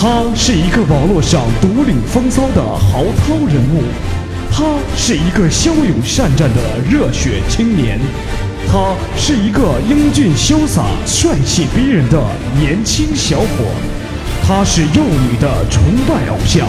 他是一个网络上独领风骚的豪涛人物，他是一个骁勇善战的热血青年，他是一个英俊潇洒、帅气逼人的年轻小伙，他是幼女的崇拜偶像，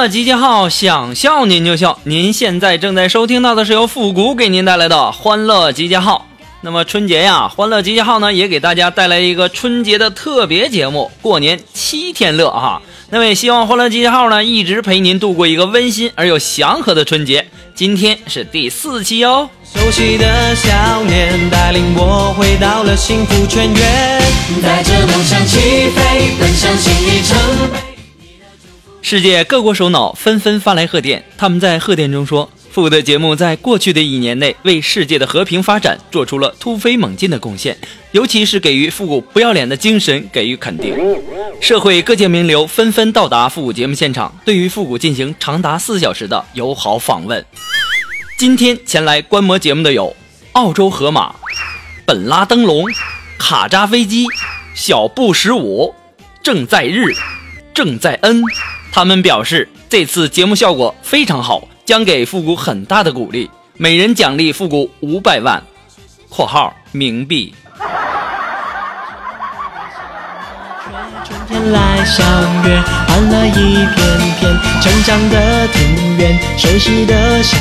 乐集结号，想笑您就笑。您现在正在收听到的是由复古给您带来的欢乐集结号。那么春节呀，欢乐集结号呢也给大家带来一个春节的特别节目——过年七天乐哈。那么也希望欢乐集结号呢一直陪您度过一个温馨而又祥和的春节。今天是第四期哦。熟悉的笑脸带领我回到了幸福泉源，带着梦想起飞，奔向新里程。世界各国首脑纷纷发来贺电，他们在贺电中说，复古的节目在过去的一年内为世界的和平发展做出了突飞猛进的贡献，尤其是给予复古不要脸的精神给予肯定。社会各界名流纷纷到达复古节目现场，对于复古进行长达四小时的友好访问。今天前来观摩节目的有澳洲河马、本拉登龙、卡扎飞机、小布什五、正在日、正在恩。他们表示这次节目效果非常好，将给复古很大的鼓励，每人奖励复古五百万（括号冥币）。春天来相约，欢乐一片片，成长的庭院，熟悉的笑。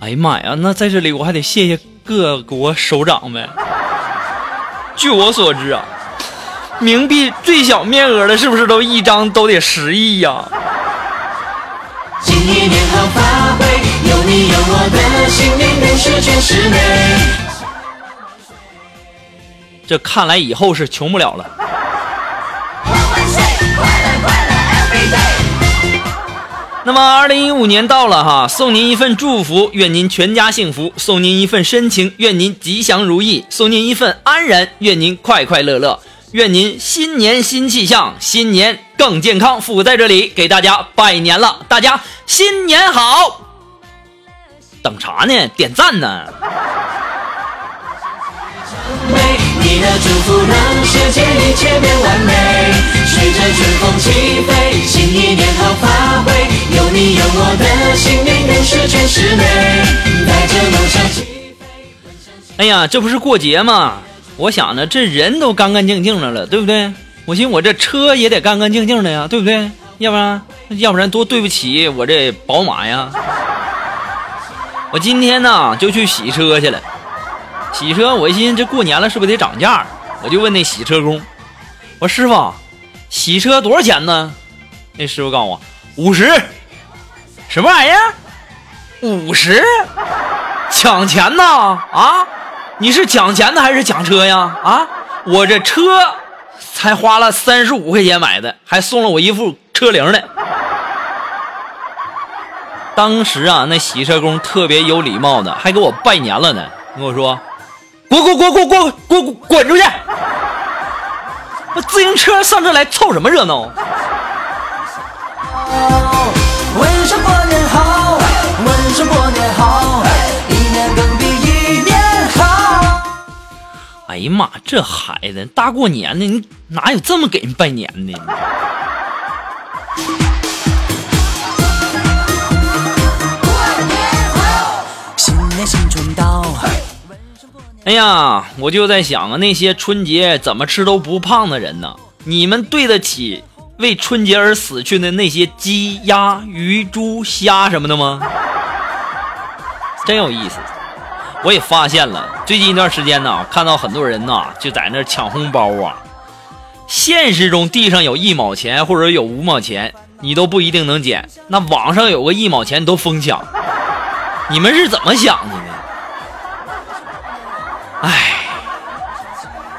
哎呀妈呀！那在这里我还得谢谢各国首长们。据我所知啊，冥币最小面额的是不是都一张都得十亿呀、新一年好发挥，有你有我的新年更是全是美。这看来以后是穷不了了。那么，二零一五年到了哈，送您一份祝福，愿您全家幸福；送您一份深情，愿您吉祥如意；送您一份安然，愿您快快乐乐；愿您新年新气象，新年更健康。复古在这里给大家拜年了，大家新年好！等啥呢？点赞呢！你的祝福让世界一切变完美。随着春风起飞，新一年好发挥，有你有我的新年更是全是美。带着梦想起飞。哎呀，这不是过节吗？我想着这人都干干净净的了，对不对？我寻思我这车也得干干净净的呀，对不对？要不然，要不然多对不起我这宝马呀。我今天呢就去洗车去了，洗车我一寻思这过年了是不是得涨价？我就问那洗车工，我说师傅，洗车多少钱呢？那师傅告诉我五十，什么玩意儿？五十？抢钱呢？啊？你是抢钱的还是抢车呀？啊？我这车才花了三十五块钱买的，还送了我一副车铃呢。当时啊，那洗车工特别有礼貌的，还给我拜年了呢，跟我说：“滚滚滚滚滚滚滚出去！那自行车上这来凑什么热闹？”问声过年好，问声过年好，一年更比一年好。哎呀妈，这孩子大过年的，你哪有这么给人拜年的？到，哎呀，我就在想啊，那些春节怎么吃都不胖的人呢？你们对得起为春节而死去的那些鸡、鸭、鱼、猪、虾什么的吗？真有意思。我也发现了，最近一段时间呢，看到很多人呐就在那抢红包啊。现实中地上有一毛钱或者有五毛钱，你都不一定能捡，那网上有个一毛钱都疯抢，你们是怎么想的？唉，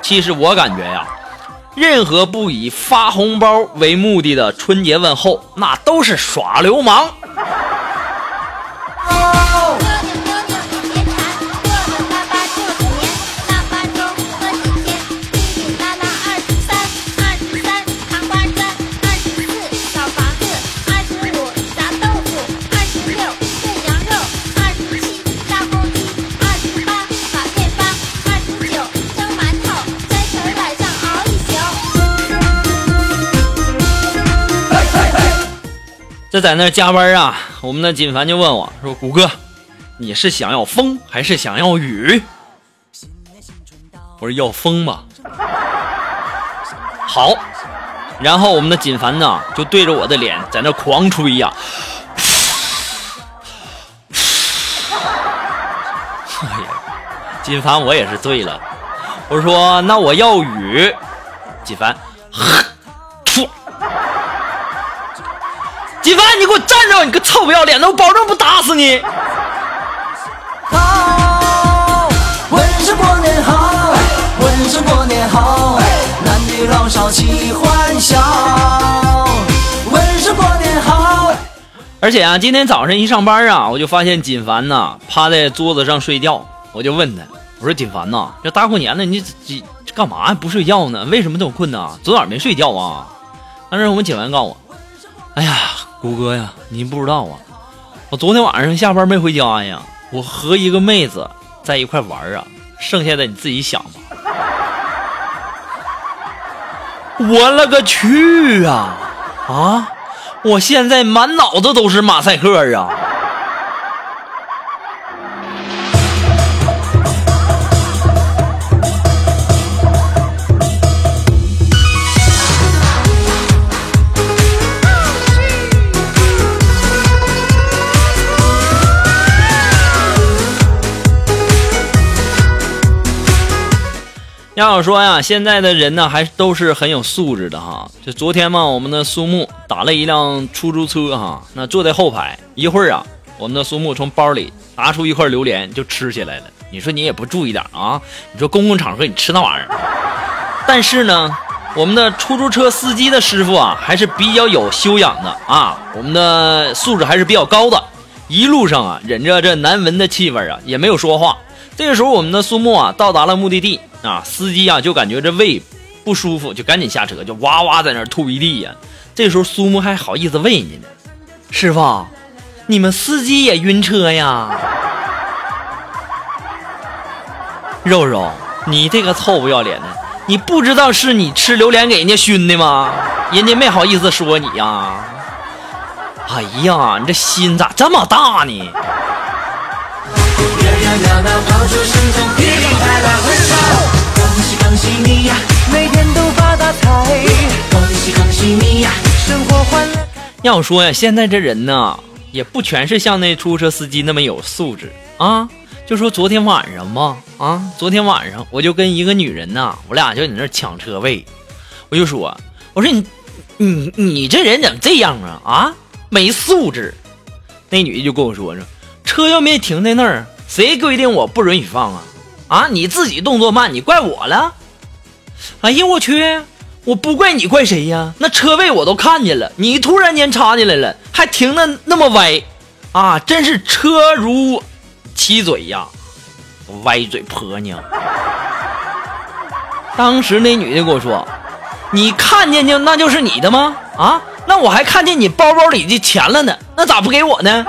其实我感觉呀，任何不以发红包为目的的春节问候，那都是耍流氓。在那加班啊，我们的锦凡就问我说：“谷歌，你是想要风还是想要雨？”我说：“要风吧。”好，然后我们的锦凡呢就对着我的脸在那狂吹呀、哎呀，锦凡我也是醉了，我说：“那我要雨。”锦凡，你给我站着！你个臭不要脸的，我保证不打死你！好，问声过年好，问声过年好，男女老少齐欢笑。问声过年好。而且啊，今天早上一上班啊，我就发现锦凡呐趴在桌子上睡觉，我就问他，我说锦凡呐，这大过年的你你干嘛不睡觉呢？为什么这么困呢？昨晚没睡觉啊？当时我们锦凡告诉我，哎呀，谷哥呀，你不知道啊，我昨天晚上下班没回家呀，我和一个妹子在一块玩啊，剩下的你自己想吧。我勒个去啊！啊！我现在满脑子都是马赛克啊！要我说呀，现在的人呢，还都是很有素质的哈。就昨天嘛，我们的苏木打了一辆出租车哈，那坐在后排，一会儿啊，我们的苏木从包里拿出一块榴莲就吃起来了。你说你也不注意点啊？你说公共场合你吃那玩意儿？但是呢，我们的出租车司机的师傅啊，还是比较有修养的啊，我们的素质还是比较高的。一路上啊，忍着这难闻的气味啊，也没有说话。这个时候，我们的苏木啊到达了目的地啊，司机啊就感觉这胃不舒服，就赶紧下车，就哇哇在那吐一地呀。这时候苏木还好意思问人家呢：“师傅，你们司机也晕车呀？”肉肉，你这个臭不要脸的，你不知道是你吃榴莲给人家熏的吗？人家没好意思说你呀。哎呀，你这心咋这么大呢？热热闹闹爆竹声中噼里啪啦欢笑，恭喜恭喜你呀，每天都发大财。恭喜恭喜你呀，生活欢乐。要说呀，现在这人呢，也不全是像那出租车司机那么有素质啊。就说昨天晚上吧，啊，昨天晚上我就跟一个女人呐，我俩就在那抢车位，我就说，我说你，你你这人怎么这样啊？啊，没素质。那女的就跟我说说，车又没停在那儿，谁规定我不允许放啊？啊，你自己动作慢，你怪我了？哎呀，我去！我不怪你，怪谁呀？那车位我都看见了，你突然间插进来了，还停的那么歪，啊，真是车如其嘴呀，歪嘴婆娘。当时那女的跟我说：“你看见就那就是你的吗？啊，那我还看见你包包里的钱了呢，那咋不给我呢？”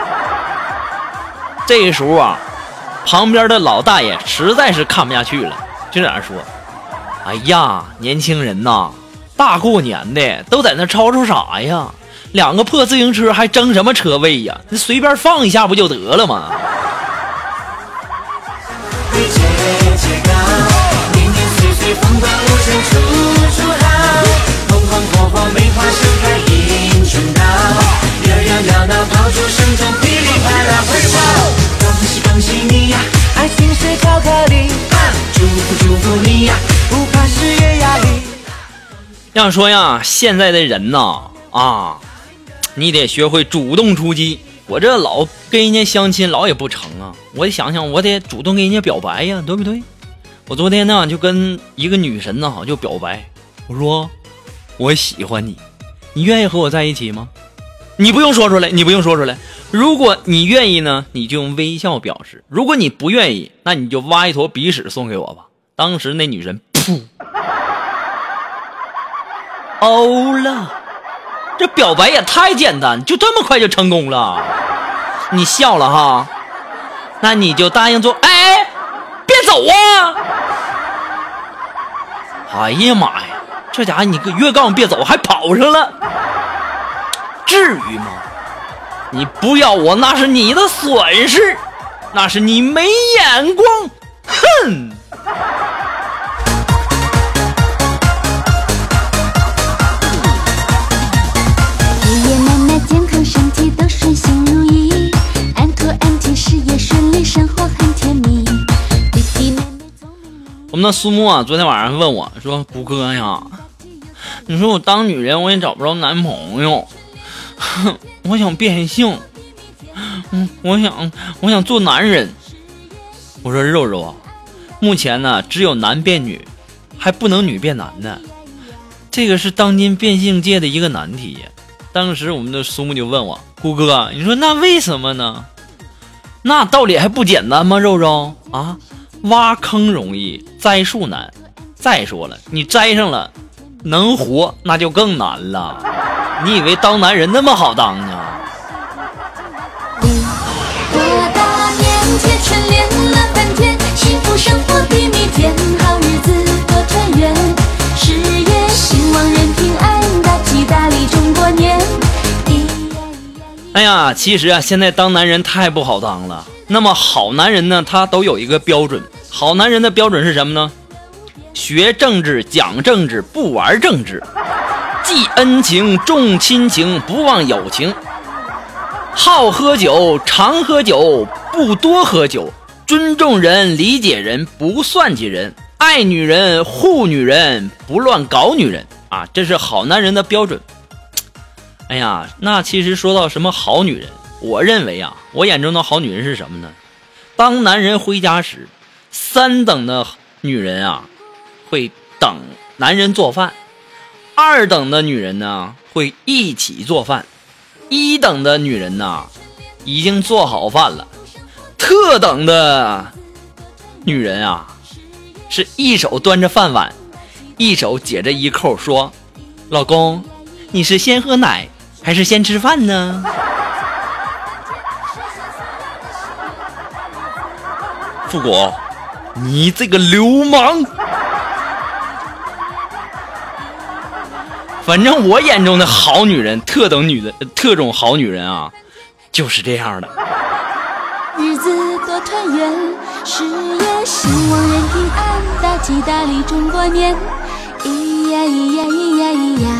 这时候啊，旁边的老大爷实在是看不下去了，就在那说：“哎呀，年轻人呐，大过年的都在那吵吵啥呀？两个破自行车还争什么车位呀？你随便放一下不就得了吗？”，恭喜恭喜你呀，爱情是巧克力，祝福祝福你呀，不怕事业压力。要说呀，现在的人呐，啊，你得学会主动出击。我这老跟人家相亲，老也不成啊。我得想想，我得主动跟人家表白呀，对不对？我昨天呢就跟一个女神呢就表白，我说我喜欢你，你愿意和我在一起吗？你不用说出来，你不用说出来。如果你愿意呢，你就用微笑表示；如果你不愿意，那你就挖一坨鼻屎送给我吧。当时那女人噗，欧了。这表白也太简单，就这么快就成功了？你笑了哈？那你就答应做。哎，别走啊！哎呀妈呀，这家伙你越告诉别走，还跑上了，至于吗？你不要我那是你的损失，那是你没眼光，哼！爷爷奶奶健康身体都顺心如意，uncle auntie 事业顺利，生活很甜蜜。弟弟妹妹聪明我们的苏木啊，昨天晚上问我说：“谷哥呀，你说我当女人我也找不着男朋友，哼，哼 我想变性，嗯，我想我想做男人。”我说：“肉肉啊，目前呢只有男变女，还不能女变男呢，这个是当今变性界的一个难题。”当时我们的苏木就问我：“谷哥，你说那为什么呢？那道理还不简单吗？肉肉啊？”挖坑容易，栽树难。再说了，你栽上了，能活那就更难了。你以为当男人那么好当呢？哎呀，其实啊，现在当男人太不好当了。那么好男人呢，他都有一个标准。好男人的标准是什么呢？学政治，讲政治，不玩政治，记恩情，重亲情，不忘友情。好喝酒，常喝酒，不多喝酒。尊重人，理解人，不算计人。爱女人，护女人，不乱搞女人啊！这是好男人的标准。哎呀，那其实说到什么好女人，我认为啊，我眼中的好女人是什么呢？当男人回家时，三等的女人啊，会等男人做饭；二等的女人呢，会一起做饭；一等的女人呢，已经做好饭了；特等的女人啊，是一手端着饭碗，一手解着衣扣，说：“老公，你是先喝奶还是先吃饭呢？” 复古，你这个流氓！反正我眼中的好女人，特等女的，特种好女人啊，就是这样的。日子多团圆，事业兴旺人平安，大吉大利中国年。咿呀咿呀咿呀咿呀。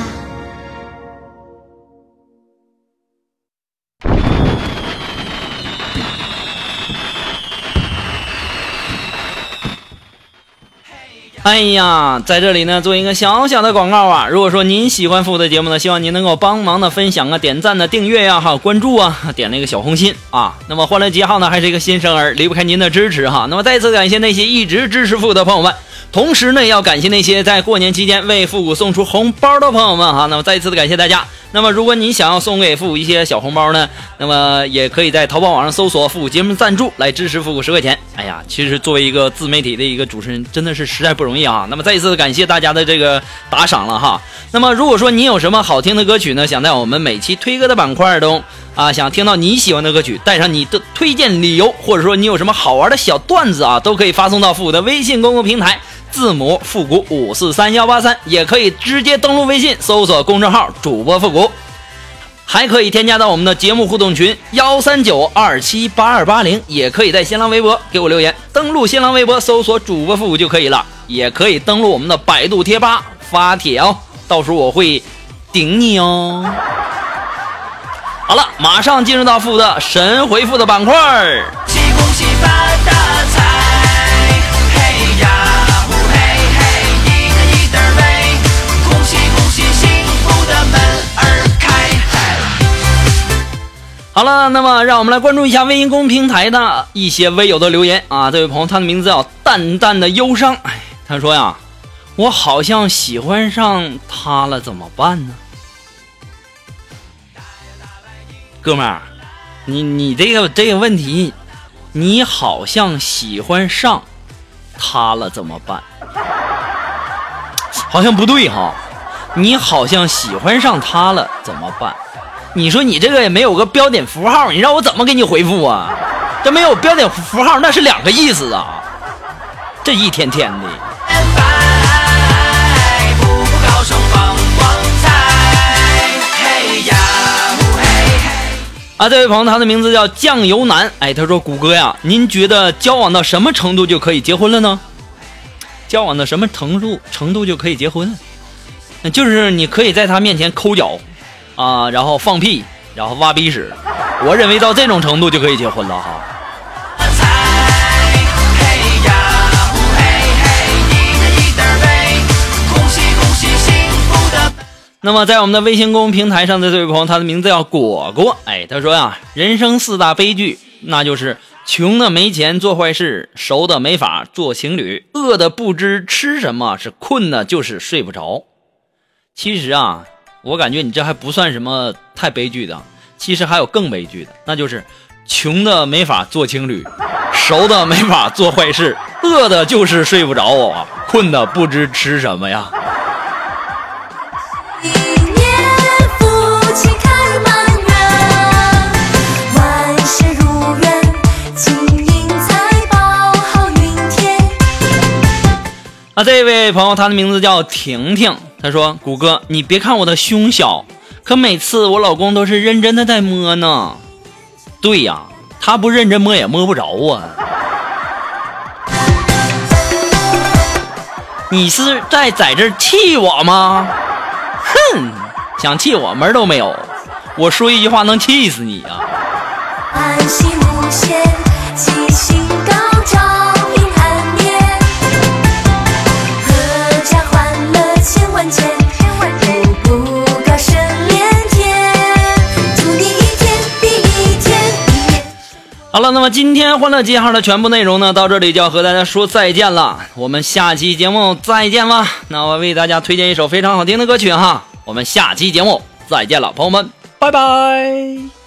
哎呀，在这里呢，做一个小小的广告啊！如果说您喜欢复古的节目呢，希望您能够帮忙的分享啊、点赞的、订阅呀、还有关注啊，点那个小红心啊。那么欢乐极号呢，还是一个新生儿，离不开您的支持哈。那么再次感谢那些一直支持复古的朋友们，同时呢，要感谢那些在过年期间为复古送出红包的朋友们哈。那么再一次的感谢大家。那么如果你想要送给复古一些小红包呢，那么也可以在淘宝网上搜索“复古节目赞助”来支持复古十块钱。哎呀，其实作为一个自媒体的一个主持人，真的是实在不容易啊。那么再一次感谢大家的这个打赏了哈。那么如果说你有什么好听的歌曲呢，想在我们每期推歌的板块中啊，想听到你喜欢的歌曲，带上你的推荐理由，或者说你有什么好玩的小段子啊，都可以发送到复古的微信公共平台。字母复古五四三幺八三，也可以直接登录微信搜索公众号主播复古，还可以添加到我们的节目互动群幺三九二七八二八零，也可以在新浪微博给我留言。登录新浪微博搜索主播复古就可以了，也可以登录我们的百度贴吧发帖哦，到时候我会顶你哦。好了，马上进入到复的神回复的板块儿。恭喜恭喜发大财！好了，那么让我们来关注一下微信公平台的一些微友的留言啊。这位朋友，他的名字叫淡淡的忧伤。哎，他说呀，我好像喜欢上他了，怎么办呢？哥们儿，你你这个这个问题，你好像喜欢上他了，怎么办？好像不对哈，你好像喜欢上他了，怎么办？你说你这个也没有个标点符号，你让我怎么给你回复啊？这没有标点符号，那是两个意思啊！这一天天的。啊，这位朋友，他的名字叫酱油男。哎，他说：“谷歌呀，您觉得交往到什么程度就可以结婚了呢？交往到什么程度程度就可以结婚了？那就是你可以在他面前抠脚，啊，然后放屁，然后挖鼻屎。我认为到这种程度就可以结婚了哈。那么，在我们的微信公众平台上的这位朋友，他的名字叫果果。哎，他说呀，人生四大悲剧，那就是穷的没钱做坏事，熟的没法做情侣，饿的不知吃什么，是困的就是睡不着。其实啊，我感觉你这还不算什么太悲剧的，其实还有更悲剧的，那就是穷的没法做情侣，熟的没法做坏事，饿的就是睡不着啊，困的不知吃什么呀。啊，这位朋友，他的名字叫婷婷。他说：“谷哥，你别看我的胸小，可每次我老公都是认真的在摸呢。对呀，他不认真摸也摸不着啊。你是在在这气我吗？哼，想气我门都没有。我说一句话能气死你啊！安息无限，吉星好了，那么今天欢乐记号的全部内容呢，到这里就要和大家说再见了。我们下期节目再见吧。那我为大家推荐一首非常好听的歌曲哈，我们下期节目再见了，朋友们，拜拜。